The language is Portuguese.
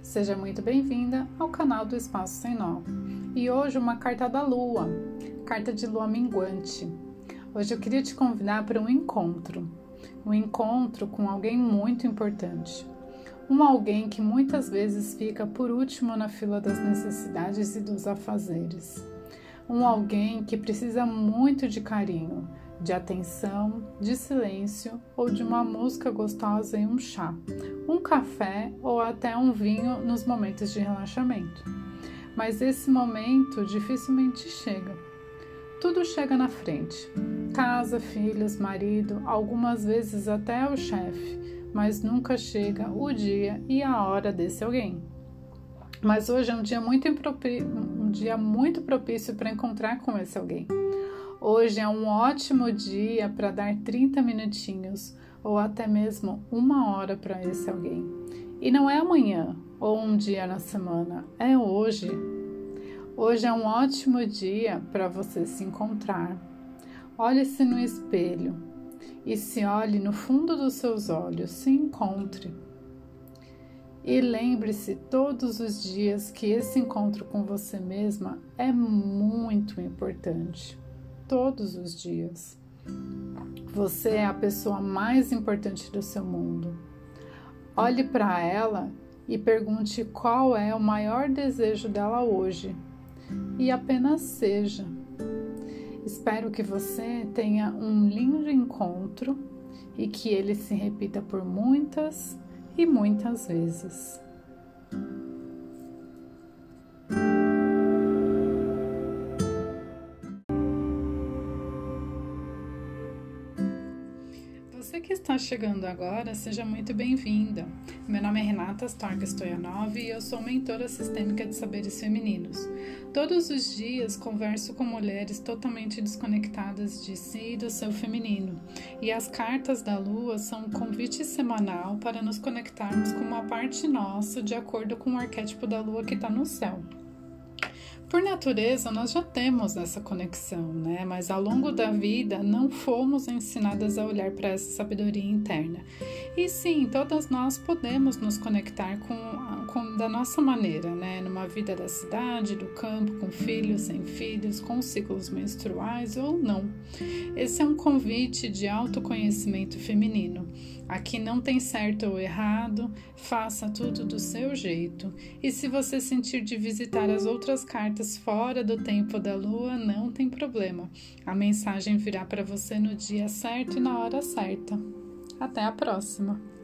Seja muito bem-vinda ao canal do Espaço Sem Nó. E hoje uma carta da Lua, carta de Lua minguante. Hoje eu queria te convidar para um encontro, um encontro com alguém muito importante. Um alguém que muitas vezes fica por último na fila das necessidades e dos afazeres. Um alguém que precisa muito de carinho, de atenção, de silêncio ou de uma música gostosa e um chá, um café ou até um vinho nos momentos de relaxamento. Mas esse momento dificilmente chega. Tudo chega na frente: casa, filhos, marido, algumas vezes até o chefe, mas nunca chega o dia e a hora desse alguém. Mas hoje é um dia muito, um dia muito propício para encontrar com esse alguém. Hoje é um ótimo dia para dar 30 minutinhos ou até mesmo uma hora para esse alguém. E não é amanhã ou um dia na semana, é hoje. Hoje é um ótimo dia para você se encontrar. Olhe-se no espelho e se olhe no fundo dos seus olhos, se encontre. E lembre-se todos os dias que esse encontro com você mesma é muito importante todos os dias. Você é a pessoa mais importante do seu mundo. Olhe para ela e pergunte qual é o maior desejo dela hoje e apenas seja. Espero que você tenha um lindo encontro e que ele se repita por muitas e muitas vezes. Você que está chegando agora, seja muito bem-vinda. Meu nome é Renata Stark Stoyanov e eu sou mentora sistêmica de saberes femininos. Todos os dias converso com mulheres totalmente desconectadas de si e do seu feminino. E as cartas da lua são um convite semanal para nos conectarmos com uma parte nossa de acordo com o arquétipo da lua que está no céu. Por natureza, nós já temos essa conexão, né? Mas ao longo da vida não fomos ensinadas a olhar para essa sabedoria interna. E sim, todas nós podemos nos conectar com, com da nossa maneira, né? Numa vida da cidade, do campo, com filhos, sem filhos, com ciclos menstruais ou não. Esse é um convite de autoconhecimento feminino. Aqui não tem certo ou errado, faça tudo do seu jeito. E se você sentir de visitar as outras cartas fora do tempo da lua, não tem problema. A mensagem virá para você no dia certo e na hora certa. Até a próxima!